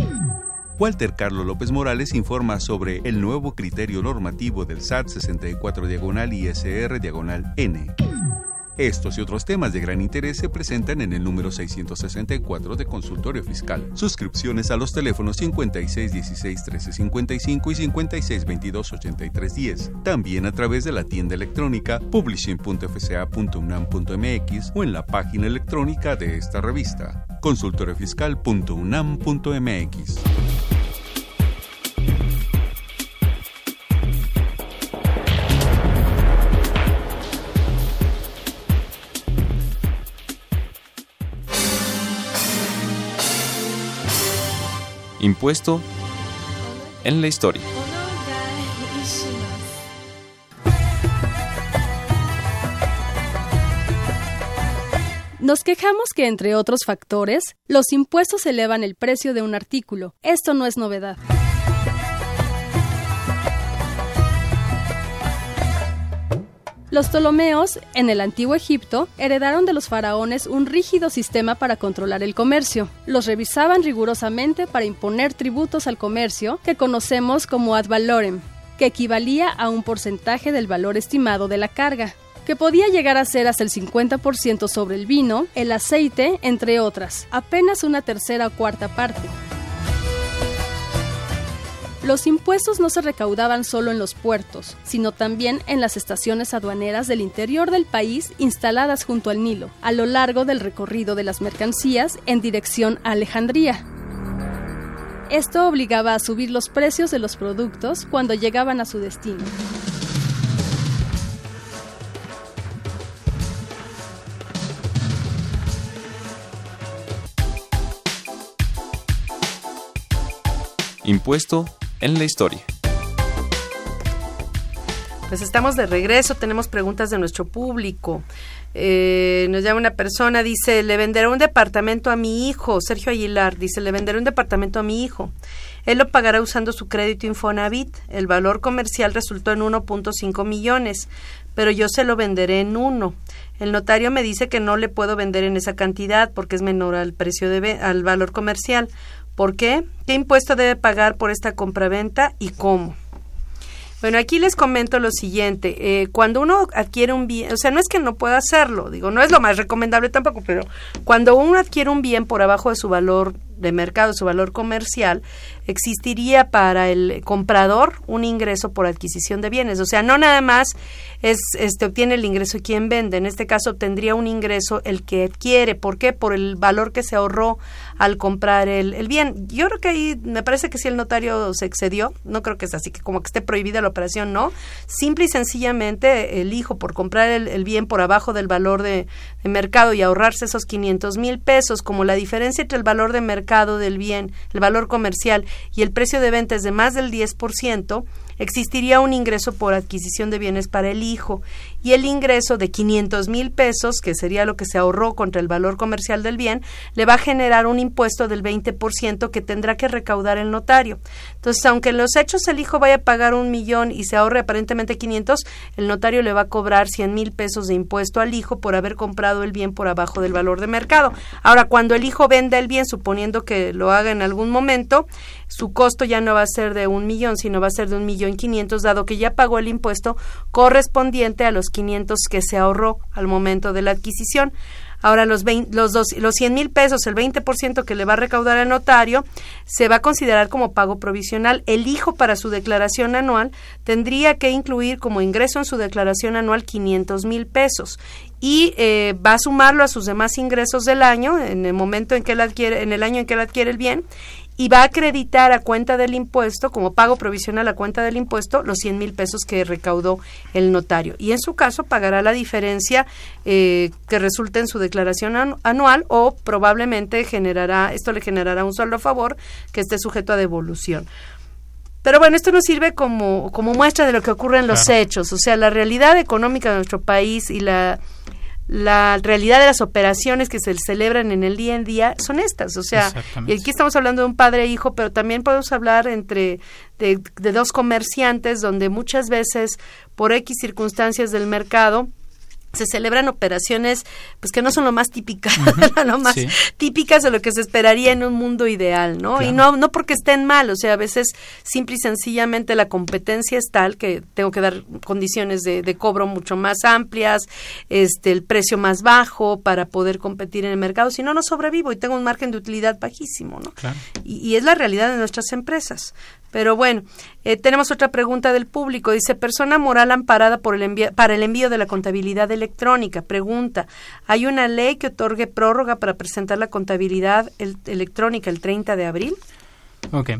Walter Carlos López Morales informa sobre el nuevo criterio normativo del SAT 64 diagonal ISR diagonal N. Estos y otros temas de gran interés se presentan en el número 664 de Consultorio Fiscal. Suscripciones a los teléfonos 5616 1355 y 5622 8310. También a través de la tienda electrónica publishing.fca.unam.mx o en la página electrónica de esta revista. consultoriofiscal.unam.mx.
Impuesto en la historia.
Nos quejamos que, entre otros factores, los impuestos elevan el precio de un artículo. Esto no es novedad. Los Ptolomeos, en el antiguo Egipto, heredaron de los faraones un rígido sistema para controlar el comercio. Los revisaban rigurosamente para imponer tributos al comercio, que conocemos como ad valorem, que equivalía a un porcentaje del valor estimado de la carga que podía llegar a ser hasta el 50% sobre el vino, el aceite, entre otras, apenas una tercera o cuarta parte. Los impuestos no se recaudaban solo en los puertos, sino también en las estaciones aduaneras del interior del país instaladas junto al Nilo, a lo largo del recorrido de las mercancías en dirección a Alejandría. Esto obligaba a subir los precios de los productos cuando llegaban a su destino.
Impuesto en la historia.
Pues estamos de regreso, tenemos preguntas de nuestro público. Eh, nos llama una persona, dice, le venderé un departamento a mi hijo, Sergio Aguilar, dice, le venderé un departamento a mi hijo. Él lo pagará usando su crédito Infonavit. El valor comercial resultó en 1.5 millones, pero yo se lo venderé en uno. El notario me dice que no le puedo vender en esa cantidad porque es menor al precio de al valor comercial. ¿Por qué? ¿Qué impuesto debe pagar por esta compraventa y cómo? Bueno, aquí les comento lo siguiente. Eh, cuando uno adquiere un bien, o sea, no es que no pueda hacerlo, digo, no es lo más recomendable tampoco, pero cuando uno adquiere un bien por abajo de su valor de mercado, su valor comercial, existiría para el comprador un ingreso por adquisición de bienes. O sea, no nada más es este obtiene el ingreso quien vende, en este caso obtendría un ingreso el que adquiere. ¿Por qué? Por el valor que se ahorró al comprar el, el bien. Yo creo que ahí me parece que si el notario se excedió, no creo que es así, que como que esté prohibida la operación, no. Simple y sencillamente el hijo por comprar el, bien por abajo del valor de, de mercado y ahorrarse esos 500 mil pesos, como la diferencia entre el valor de mercado del bien, el valor comercial y el precio de venta es de más del 10%, existiría un ingreso por adquisición de bienes para el hijo y el ingreso de 500 mil pesos, que sería lo que se ahorró contra el valor comercial del bien, le va a generar un impuesto del 20% que tendrá que recaudar el notario. Entonces, aunque en los hechos el hijo vaya a pagar un millón y se ahorre aparentemente 500, el notario le va a cobrar 100 mil pesos de impuesto al hijo por haber comprado el bien por abajo del valor de mercado. Ahora, cuando el hijo venda el bien, suponiendo que lo haga en algún momento, su costo ya no va a ser de un millón, sino va a ser de un millón quinientos, dado que ya pagó el impuesto correspondiente a los 500 que se ahorró al momento de la adquisición. Ahora, los, los, dos, los 100 mil pesos, el 20% que le va a recaudar el notario, se va a considerar como pago provisional. El hijo para su declaración anual tendría que incluir como ingreso en su declaración anual 500 mil pesos y eh, va a sumarlo a sus demás ingresos del año en el momento en que él adquiere, en el año en que él adquiere el bien y va a acreditar a cuenta del impuesto, como pago provisional a cuenta del impuesto, los 100 mil pesos que recaudó el notario. Y en su caso pagará la diferencia eh, que resulte en su declaración anual o probablemente generará, esto le generará un sueldo a favor que esté sujeto a devolución. Pero bueno, esto nos sirve como, como muestra de lo que ocurre en los hechos, o sea, la realidad económica de nuestro país y la la realidad de las operaciones que se celebran en el día en día son estas. O sea, y aquí estamos hablando de un padre e hijo, pero también podemos hablar entre de, de dos comerciantes donde muchas veces por X circunstancias del mercado se celebran operaciones pues que no son lo más típicas, lo más típicas de lo que se esperaría en un mundo ideal, ¿no? Y no no porque estén mal, o sea, a veces simple y sencillamente la competencia es tal que tengo que dar condiciones de, de cobro mucho más amplias, este el precio más bajo para poder competir en el mercado, si no no sobrevivo y tengo un margen de utilidad bajísimo, ¿no? Y, y es la realidad de nuestras empresas. Pero bueno, eh, tenemos otra pregunta del público. Dice, persona moral amparada por el para el envío de la contabilidad electrónica. Pregunta, ¿hay una ley que otorgue prórroga para presentar la contabilidad electrónica el 30 de abril?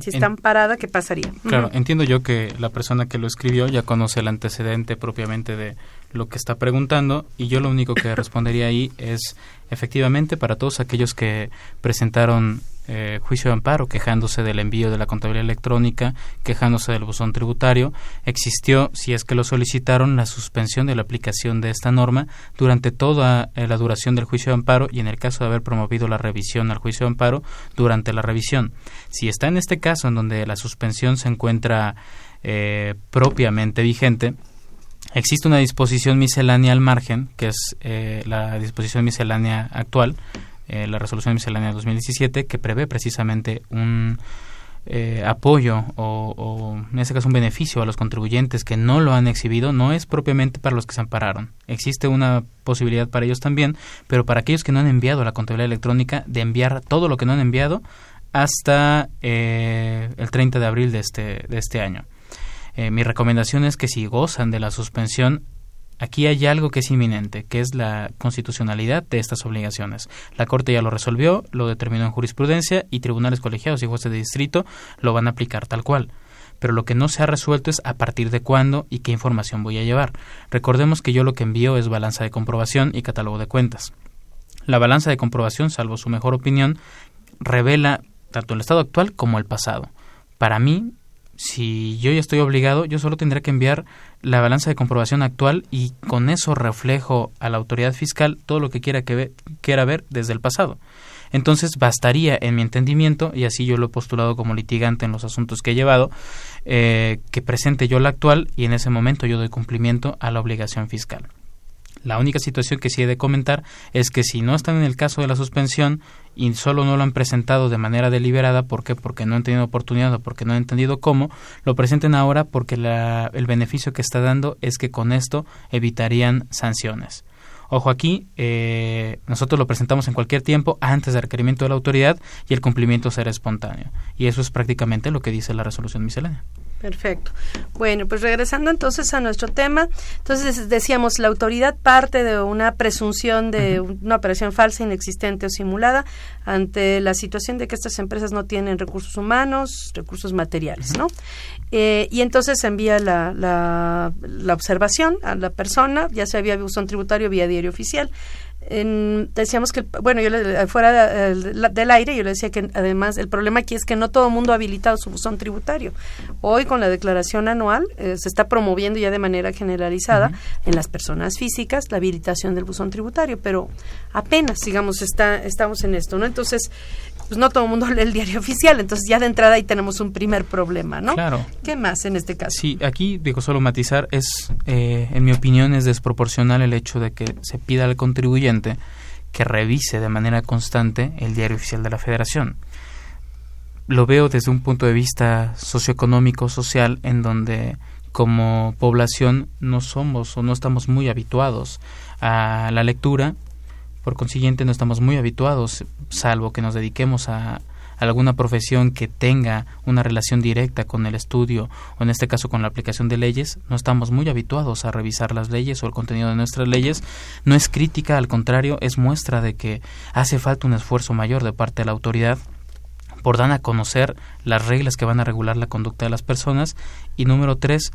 Si está amparada, ¿qué pasaría?
Claro, entiendo yo que la persona que lo escribió ya conoce el antecedente propiamente de lo que está preguntando y yo lo único que respondería ahí es efectivamente para todos aquellos que presentaron eh, juicio de amparo quejándose del envío de la contabilidad electrónica, quejándose del buzón tributario, existió, si es que lo solicitaron, la suspensión de la aplicación de esta norma durante toda eh, la duración del juicio de amparo y en el caso de haber promovido la revisión al juicio de amparo, durante la revisión. Si está en este caso en donde la suspensión se encuentra eh, propiamente vigente, Existe una disposición miscelánea al margen, que es eh, la disposición miscelánea actual, eh, la resolución miscelánea 2017, que prevé precisamente un eh, apoyo o, en este caso un beneficio a los contribuyentes que no lo han exhibido, no es propiamente para los que se ampararon. Existe una posibilidad para ellos también, pero para aquellos que no han enviado la contabilidad electrónica, de enviar todo lo que no han enviado hasta el 30 de abril de este, de este año. Eh, mi recomendación es que si gozan de la suspensión, aquí hay algo que es inminente, que es la constitucionalidad de estas obligaciones. La Corte ya lo resolvió, lo determinó en jurisprudencia y tribunales colegiados y jueces de distrito lo van a aplicar tal cual. Pero lo que no se ha resuelto es a partir de cuándo y qué información voy a llevar. Recordemos que yo lo que envío es balanza de comprobación y catálogo de cuentas. La balanza de comprobación, salvo su mejor opinión, revela tanto el estado actual como el pasado. Para mí, si yo ya estoy obligado, yo solo tendré que enviar la balanza de comprobación actual y con eso reflejo a la autoridad fiscal todo lo que quiera que quiera ver desde el pasado. Entonces bastaría, en mi entendimiento, y así yo lo he postulado como litigante en los asuntos que he llevado, eh, que presente yo la actual y en ese momento yo doy cumplimiento a la obligación fiscal. La única situación que sí he de comentar es que si no están en el caso de la suspensión y solo no lo han presentado de manera deliberada, ¿por qué? Porque no han tenido oportunidad o porque no han entendido cómo, lo presenten ahora porque el beneficio que está dando es que con esto evitarían sanciones. Ojo aquí, eh, nosotros lo presentamos en cualquier tiempo antes del requerimiento de la autoridad y el cumplimiento será espontáneo. Y eso es prácticamente lo que dice la resolución miscelánea.
Perfecto. Bueno, pues regresando entonces a nuestro tema, entonces decíamos, la autoridad parte de una presunción de una operación falsa, inexistente o simulada ante la situación de que estas empresas no tienen recursos humanos, recursos materiales, ¿no? Eh, y entonces envía la, la, la observación a la persona, ya sea vía buzón tributario, vía diario oficial decíamos que, bueno, yo le, fuera del aire, yo le decía que además el problema aquí es que no todo el mundo ha habilitado su buzón tributario. Hoy con la declaración anual eh, se está promoviendo ya de manera generalizada en las personas físicas la habilitación del buzón tributario, pero apenas, digamos, está, estamos en esto, ¿no? Entonces, pues no todo el mundo lee el diario oficial, entonces ya de entrada ahí tenemos un primer problema, ¿no?
Claro.
¿Qué más en este caso?
Sí, aquí digo solo matizar, es, eh, en mi opinión, es desproporcional el hecho de que se pida al contribuyente que revise de manera constante el diario oficial de la Federación. Lo veo desde un punto de vista socioeconómico, social, en donde como población no somos o no estamos muy habituados a la lectura por consiguiente, no estamos muy habituados, salvo que nos dediquemos a, alguna profesión que tenga una relación directa con el estudio o en este caso con la aplicación de leyes, no estamos muy habituados a revisar las leyes o el contenido de nuestras leyes. No es crítica, al contrario, es muestra de que hace falta un esfuerzo mayor de parte de la autoridad por dar a conocer las reglas que van a regular la conducta de las personas. Y número tres,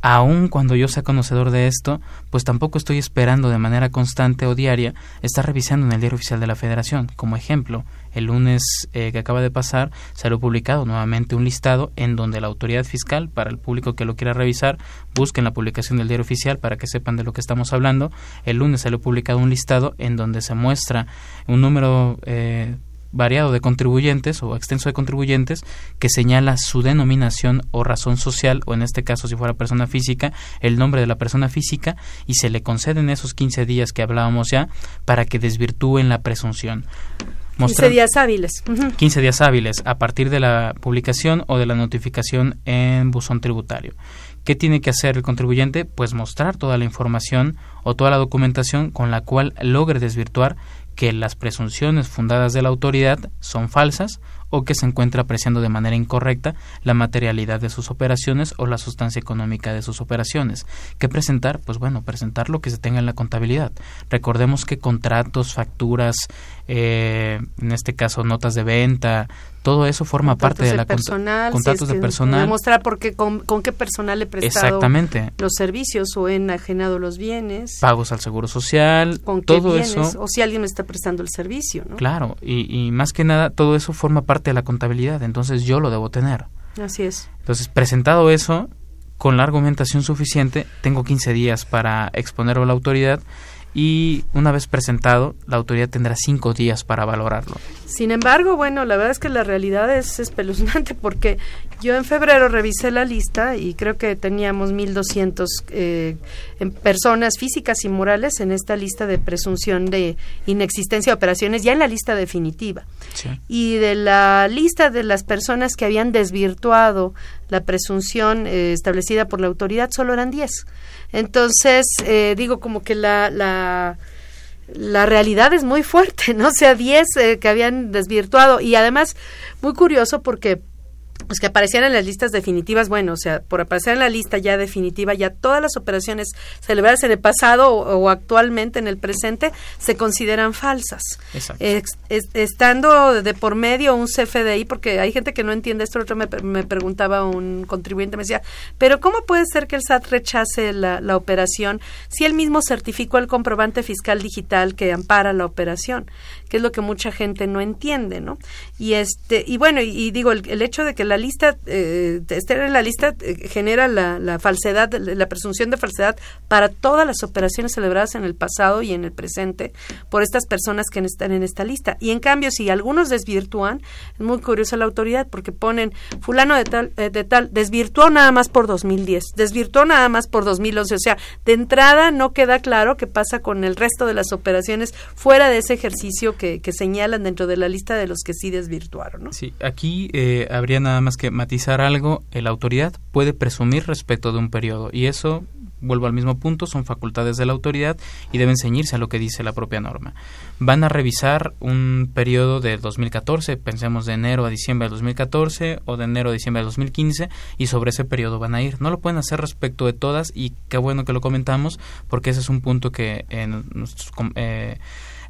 aun cuando yo sea conocedor de esto, pues tampoco estoy esperando de manera constante o diaria estar revisando en el diario oficial de la Federación. Como ejemplo, el lunes eh, que acaba de pasar salió publicado nuevamente un listado en donde la autoridad fiscal, para el público que lo quiera revisar, busquen la publicación del diario oficial para que sepan de lo que estamos hablando. El lunes salió publicado un listado en donde se muestra un número eh, variado de contribuyentes o extenso de contribuyentes que señala su denominación o razón social o en este caso si fuera persona física el nombre de la persona física y se le conceden esos 15 días que hablábamos ya para que desvirtúen la presunción.
15 días hábiles.
15 días hábiles a partir de la publicación o de la notificación en buzón tributario. ¿Qué tiene que hacer el contribuyente? Pues mostrar toda la información o toda la documentación con la cual logre desvirtuar que las presunciones fundadas de la autoridad son falsas o que se encuentra apreciando de manera incorrecta la materialidad de sus operaciones o la sustancia económica de sus operaciones. ¿Qué presentar? Pues bueno, presentar lo que se tenga en la contabilidad. Recordemos que contratos, facturas, eh, en este caso notas de venta, todo eso forma parte de la
personal,
contratos de personal.
Demostrar por qué, con, qué personal le prestado
Exactamente.
los servicios o he enajenado los bienes.
Pagos al seguro social,
con
todo
bienes,
eso.
O si alguien me está prestando el servicio, ¿no?
Claro, y, y más que nada todo eso forma parte de la contabilidad, entonces yo lo debo tener.
Así es.
Entonces, presentado eso, con la argumentación suficiente, tengo 15 días para exponerlo a la autoridad y una vez presentado, la autoridad tendrá cinco días para valorarlo.
Sin embargo, bueno, la verdad es que la realidad es espeluznante porque yo en febrero revisé la lista y creo que teníamos 1.200 eh, personas físicas y morales en esta lista de presunción de inexistencia de operaciones, ya en la lista definitiva. Y de la lista de las personas que habían desvirtuado la presunción eh, establecida por la autoridad, solo eran 10. Entonces, eh, digo como que la, la, la, realidad es muy fuerte, ¿no? O sea, 10 eh, que habían desvirtuado y además muy curioso porque pues que aparecían en las listas definitivas, bueno, o sea, por aparecer en la lista ya definitiva, ya todas las operaciones celebradas en el pasado o, actualmente en el presente se consideran falsas. estando de por medio un CFDI, porque hay gente que no entiende esto, otro me, me, preguntaba un contribuyente, me decía, pero ¿cómo puede ser que el SAT rechace la, la operación si él mismo certificó el comprobante fiscal digital que ampara la operación? Que es lo que mucha gente no entiende, ¿no? Y este, y bueno, y, digo, el, hecho de que la lista, eh, estar en la lista eh, genera la, la, falsedad, la presunción de falsedad para todas las operaciones celebradas en el pasado y en el presente por estas personas que están en esta lista. Y en cambio, si algunos desvirtúan, es muy curiosa la autoridad porque ponen fulano de tal, eh, de tal, desvirtuó nada más por 2010, desvirtuó nada más por 2011. O sea, de entrada no queda claro qué pasa con el resto de las operaciones fuera de ese ejercicio que, señalan dentro de la lista de los que sí desvirtuaron. ¿no?
Sí, aquí habría nada más que matizar algo, la autoridad puede presumir respecto de un periodo y eso vuelvo al mismo punto, son facultades de la autoridad y deben ceñirse a lo que dice la propia norma. Van a revisar un periodo de 2014, pensemos de enero a diciembre de 2014 o de enero a diciembre de 2015 y sobre ese periodo van a ir. No lo pueden hacer respecto de todas y qué bueno que lo comentamos porque ese es un punto que en nuestros... Eh,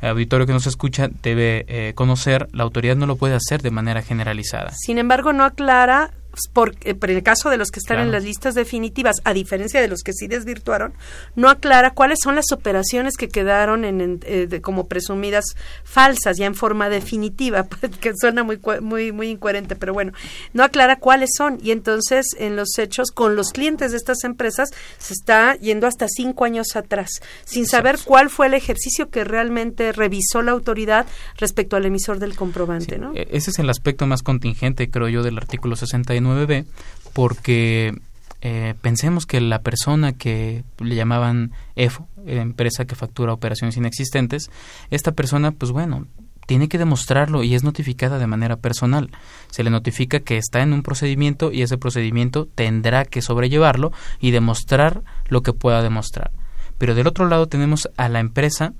auditorio que nos escucha debe eh, conocer, la autoridad no lo puede hacer de manera generalizada.
Sin embargo, no aclara por, eh, por, el caso de los que están en las listas definitivas, a diferencia de los que sí desvirtuaron, no aclara cuáles son las operaciones que quedaron en, eh, como presumidas falsas, ya en forma definitiva, que suena muy, muy, muy incoherente, pero bueno, no aclara cuáles son. Y entonces, en los hechos, con los clientes de estas empresas, se está yendo hasta cinco años atrás, sin saber cuál fue el ejercicio que realmente revisó la autoridad respecto al emisor del comprobante. ¿no?
E-, ese es el aspecto más contingente, creo yo, del artículo 69 b porque eh, pensemos que la persona que le llamaban EFO, empresa que factura operaciones inexistentes, esta persona, pues bueno, tiene que demostrarlo y es notificada de manera personal. Se le notifica que está en un procedimiento y ese procedimiento tendrá que sobrellevarlo y demostrar lo que pueda demostrar. Pero del otro lado tenemos a la empresa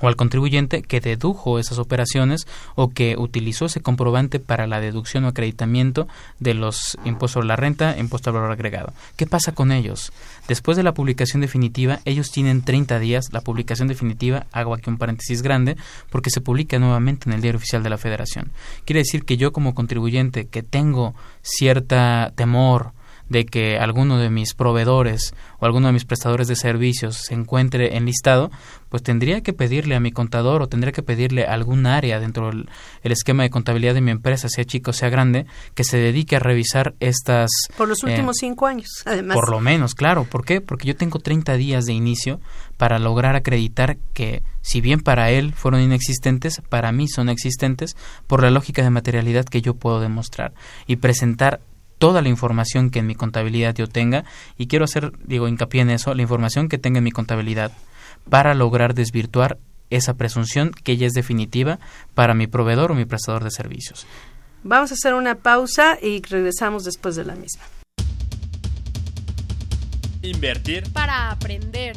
o al contribuyente que dedujo esas operaciones o que utilizó ese comprobante para la deducción o acreditamiento de los impuestos sobre la renta, impuesto al valor agregado. ¿Qué pasa con ellos? Después de la publicación definitiva, ellos tienen 30 días. La publicación definitiva, hago aquí un paréntesis grande, porque se publica nuevamente en el Diario Oficial de la Federación. Quiere decir que yo como contribuyente que tengo cierta temor de que alguno de mis proveedores o alguno de mis prestadores de servicios se encuentre enlistado, pues tendría que pedirle a mi contador o tendría que pedirle a algún área dentro del esquema de contabilidad de mi empresa, sea chico o sea grande, que se dedique a revisar estas...
Por los últimos eh, cinco años, además.
Por lo menos, claro. ¿Por qué? Porque yo tengo 30 días de inicio para lograr acreditar que, si bien para él fueron inexistentes, para mí son existentes por la lógica de materialidad que yo puedo demostrar y presentar toda la información que en mi contabilidad yo tenga y quiero hacer, digo, hincapié en eso, la información que tenga en mi contabilidad para lograr desvirtuar esa presunción que ya es definitiva para mi proveedor o mi prestador de servicios.
Vamos a hacer una pausa y regresamos después de la misma.
Invertir
para aprender.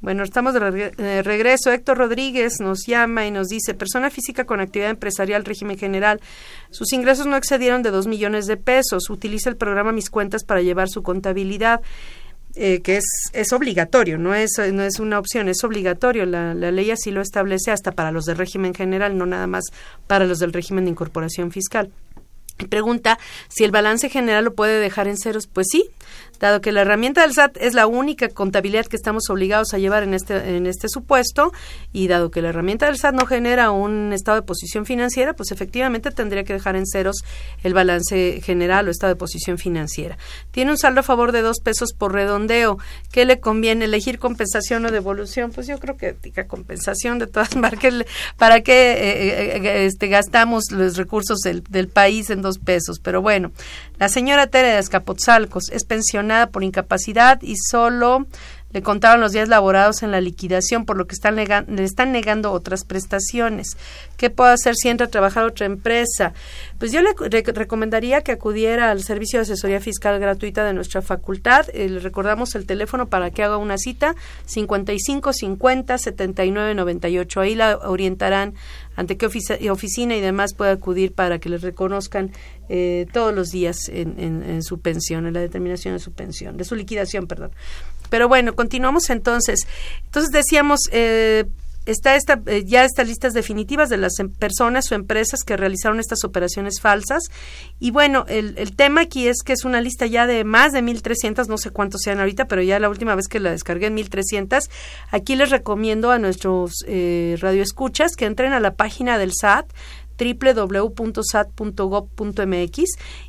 Bueno, estamos de regreso. Héctor Rodríguez nos llama y nos dice, persona física con actividad empresarial, régimen general, sus ingresos no excedieron de dos millones de pesos, utiliza el programa Mis Cuentas para llevar su contabilidad. Eh, que es, es obligatorio, no es, no es una opción, es obligatorio. La, la ley así lo establece hasta para los del régimen general, no nada más para los del régimen de incorporación fiscal. Pregunta si el balance general lo puede dejar en ceros. Pues sí, dado que la herramienta del SAT es la única contabilidad que estamos obligados a llevar en este, en este supuesto, y dado que la herramienta del SAT no genera un estado de posición financiera, pues efectivamente tendría que dejar en ceros el balance general o estado de posición financiera. Tiene un saldo a favor de dos pesos por redondeo. ¿Qué le conviene elegir compensación o devolución? Pues yo creo que diga compensación de todas marcas. ¿Para qué eh, eh, este, gastamos los recursos del, del país en dos pesos? Pero bueno, la señora Tere de es pensionada por incapacidad y solo le contaron los días laborados en la liquidación, por lo que le están negando otras prestaciones. ¿Qué puede hacer si entra a trabajar otra empresa? Pues yo le recomendaría que acudiera al servicio de asesoría fiscal gratuita de nuestra facultad. Eh, le recordamos el teléfono para que haga una cita, 55 50 79 98. Ahí la orientarán ante qué oficina y demás puede acudir para que le reconozcan eh, todos los días en, en, su pensión, en la determinación de su pensión, de su liquidación, perdón. Pero bueno, continuamos entonces. Entonces decíamos, eh, está esta, eh, ya estas listas definitivas de las em, personas o empresas que realizaron estas operaciones falsas. Y bueno, el, el tema aquí es que es una lista ya de más de 1.300, no sé cuántos sean ahorita, pero ya la última vez que la descargué en 1.300. Aquí les recomiendo a nuestros eh, radioescuchas que entren a la página del SAT www.sat.gov.mx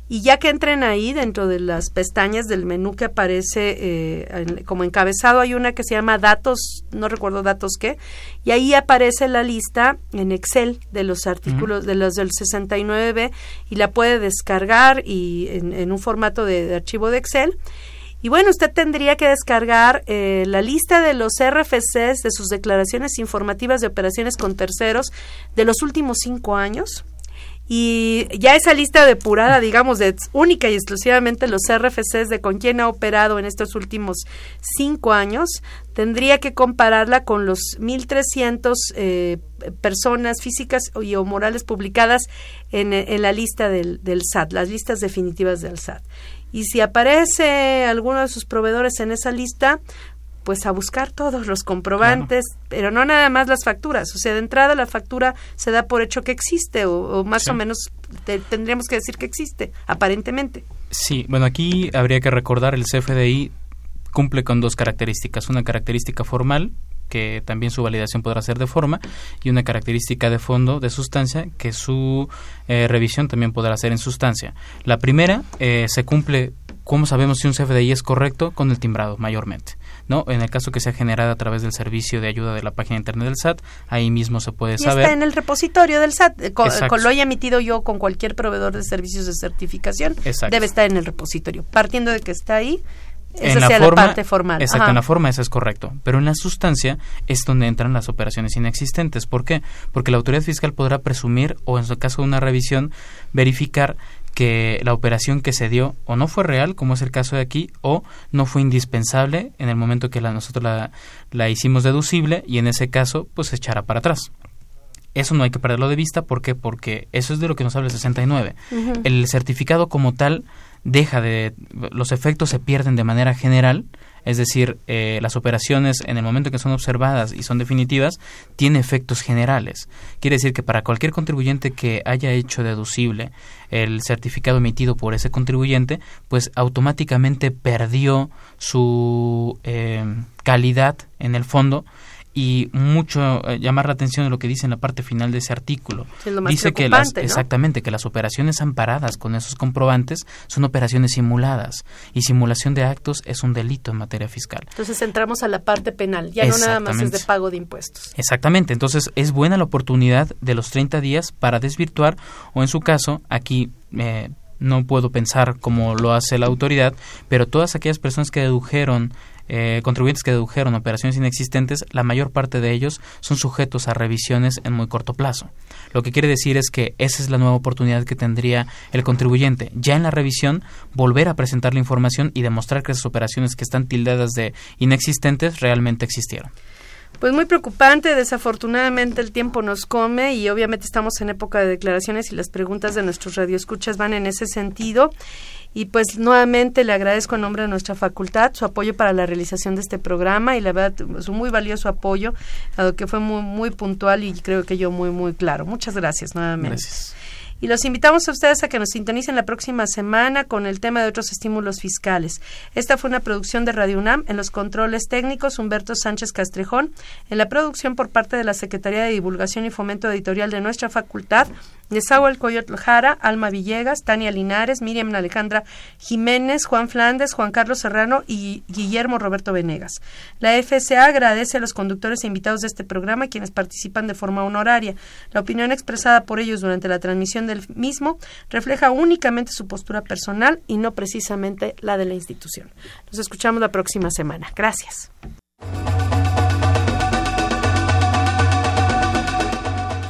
y ya que entren ahí dentro de las pestañas del menú que aparece eh, como encabezado hay una que se llama datos, no recuerdo datos qué, y ahí aparece la lista en Excel de los artículos de los del 69B y la puede descargar y en, un formato de archivo de Excel y bueno, usted tendría que descargar eh, la lista de los RFCs de sus declaraciones informativas de operaciones con terceros de los últimos cinco años. Y ya esa lista depurada, digamos, de única y exclusivamente los RFCs de con quién ha operado en estos últimos cinco años, tendría que compararla con los 1.300 eh, personas físicas y o morales publicadas en, en la lista del, del SAT, las listas definitivas del SAT. Y si aparece alguno de sus proveedores en esa lista, pues a buscar todos los comprobantes, pero no nada más las facturas. O sea, de entrada la factura se da por hecho que existe, o, más o menos tendríamos que decir que existe, aparentemente.
Sí, bueno, aquí habría que recordar el CFDI cumple con dos características. Una característica formal que también su validación podrá ser de forma, y una característica de fondo, de sustancia, que su eh, revisión también podrá ser en sustancia. La primera eh, se cumple, ¿cómo sabemos si un CFDI es correcto? Con el timbrado, mayormente. ¿no? En el caso que sea generado a través del servicio de ayuda de la página internet del SAT, ahí mismo se puede
y
saber.
Está en el repositorio del SAT. Eh, con, lo haya emitido yo con cualquier proveedor de servicios de certificación, debe estar en el repositorio. Partiendo de que está ahí,
en la, forma, parte formal. Exacto, en la forma eso es correcto. Pero en la sustancia es donde entran las operaciones inexistentes. ¿Por qué? Porque la autoridad fiscal podrá presumir, o en su caso de una revisión, verificar que la operación que se dio o no fue real, como es el caso de aquí, o no fue indispensable en el momento que la, nosotros la, la hicimos deducible y en ese caso pues se echará para atrás. Eso no hay que perderlo de vista, ¿por qué? Porque eso es de lo que nos habla el 69. El certificado como tal deja de... los efectos se pierden de manera general, es decir, eh, las operaciones en el momento que son observadas y son definitivas, tiene efectos generales. Quiere decir que para cualquier contribuyente que haya hecho deducible el certificado emitido por ese contribuyente, pues automáticamente perdió su eh, calidad en el fondo y mucho eh, llamar la atención de lo que dice en la parte final de ese artículo. dice que las, exactamente que las operaciones amparadas con esos comprobantes son operaciones simuladas y simulación de actos es un delito en materia fiscal.
Entonces entramos a la parte penal, ya no nada más es de pago de impuestos.
Exactamente, entonces es buena la oportunidad de los 30 días para desvirtuar o en su caso aquí eh, no puedo pensar como lo hace la autoridad, pero todas aquellas personas que dedujeron eh, contribuyentes que dedujeron operaciones inexistentes, la mayor parte de ellos son sujetos a revisiones en muy corto plazo. Lo que quiere decir es que esa es la nueva oportunidad que tendría el contribuyente. Ya en la revisión, volver a presentar la información y demostrar que esas operaciones que están tildadas de inexistentes realmente existieron.
Pues muy preocupante, desafortunadamente el tiempo nos come y obviamente estamos en época de declaraciones y las preguntas de nuestros radioescuchas van en ese sentido. Y pues nuevamente le agradezco en nombre de nuestra facultad su apoyo para la realización de este programa y la verdad su muy valioso apoyo, que fue muy, muy puntual y creo que yo muy, muy claro. Muchas gracias nuevamente.
Gracias
y los invitamos a ustedes a que nos sintonicen la próxima semana con el tema de otros estímulos fiscales. Esta fue una producción de Radio UNAM en los controles técnicos Humberto Sánchez Castrejón, en la producción por parte de la Secretaría de Divulgación y Fomento Editorial de nuestra facultad, Coyot Jara, Alma Villegas, Tania Linares, Miriam Alejandra Jiménez, Juan Flandes, Juan Carlos Serrano y Guillermo Roberto Venegas. La FCA agradece a los conductores e invitados de este programa quienes participan de forma honoraria. La opinión expresada por ellos durante la transmisión del mismo refleja únicamente su postura personal y no precisamente la de la institución. Nos escuchamos la próxima semana. Gracias.